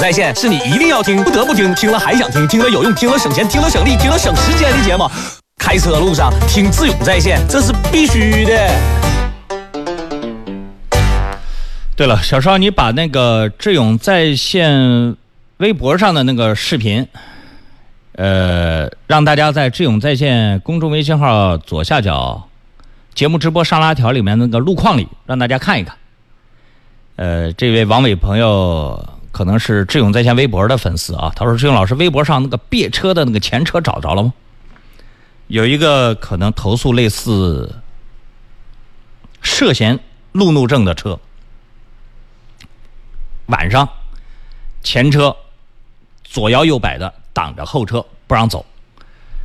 在线是你一定要听、不得不听、听了还想听、听了有用、听了省钱、听了省力、听了省时间的节目。开车路上听智勇在线，这是必须的。对了，小邵，你把那个智勇在线微博上的那个视频，呃，让大家在智勇在线公众微信号左下角节目直播上拉条里面那个路况里，让大家看一看。呃，这位王伟朋友可能是智勇在线微博的粉丝啊，他说：“智勇老师，微博上那个别车的那个前车找着了吗？”有一个可能投诉类似涉嫌路怒症的车，晚上前车左摇右摆的挡着后车不让走，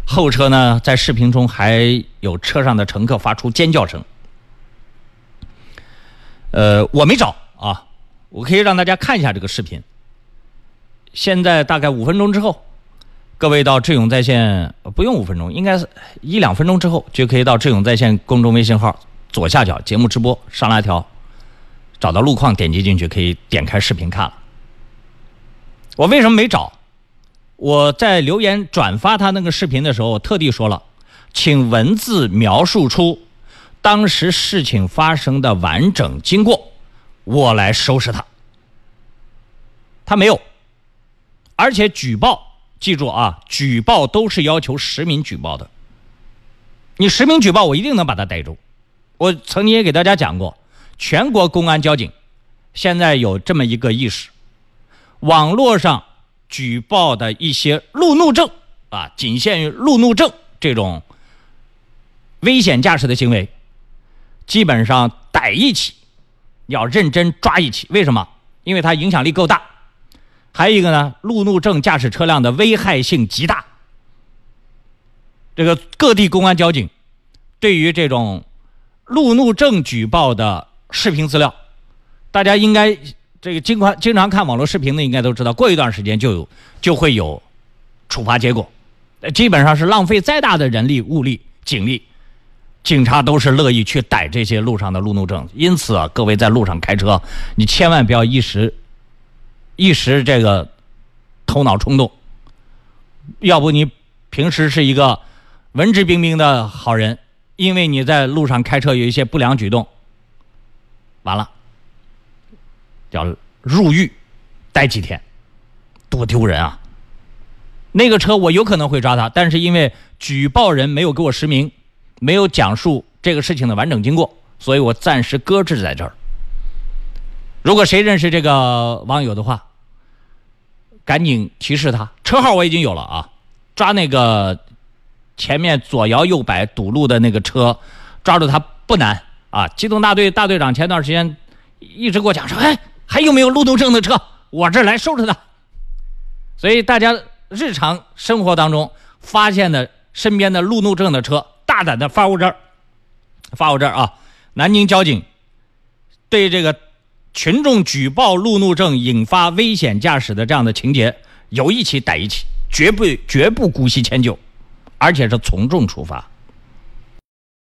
后车呢在视频中还有车上的乘客发出尖叫声。呃，我没找啊，我可以让大家看一下这个视频。现在大概五分钟之后。各位到智勇在线不用五分钟，应该是一两分钟之后就可以到智勇在线公众微信号左下角节目直播上拉条，找到路况，点击进去可以点开视频看了。我为什么没找？我在留言转发他那个视频的时候，特地说了，请文字描述出当时事情发生的完整经过，我来收拾他。他没有，而且举报。记住啊，举报都是要求实名举报的。你实名举报，我一定能把他逮住。我曾经也给大家讲过，全国公安交警现在有这么一个意识：网络上举报的一些路怒症啊，仅限于路怒症这种危险驾驶的行为，基本上逮一起要认真抓一起。为什么？因为它影响力够大。还有一个呢，路怒症驾驶车辆的危害性极大。这个各地公安交警对于这种路怒症举报的视频资料，大家应该这个经常经常看网络视频的应该都知道，过一段时间就有就会有处罚结果。基本上是浪费再大的人力物力警力，警察都是乐意去逮这些路上的路怒症。因此啊，各位在路上开车，你千万不要一时。一时这个头脑冲动，要不你平时是一个文质彬彬的好人，因为你在路上开车有一些不良举动，完了，要入狱待几天，多丢人啊！那个车我有可能会抓他，但是因为举报人没有给我实名，没有讲述这个事情的完整经过，所以我暂时搁置在这儿。如果谁认识这个网友的话，赶紧提示他，车号我已经有了啊！抓那个前面左摇右摆堵路的那个车，抓住他不难啊！机动大队大队长前段时间一直给我讲说，哎，还有没有路怒症的车？我这来收拾他。所以大家日常生活当中发现的身边的路怒症的车，大胆的发我这，发我这啊！南京交警对这个。群众举报路怒症引发危险驾驶的这样的情节，有一起逮一起，绝不绝不姑息迁就，而且是从重处罚。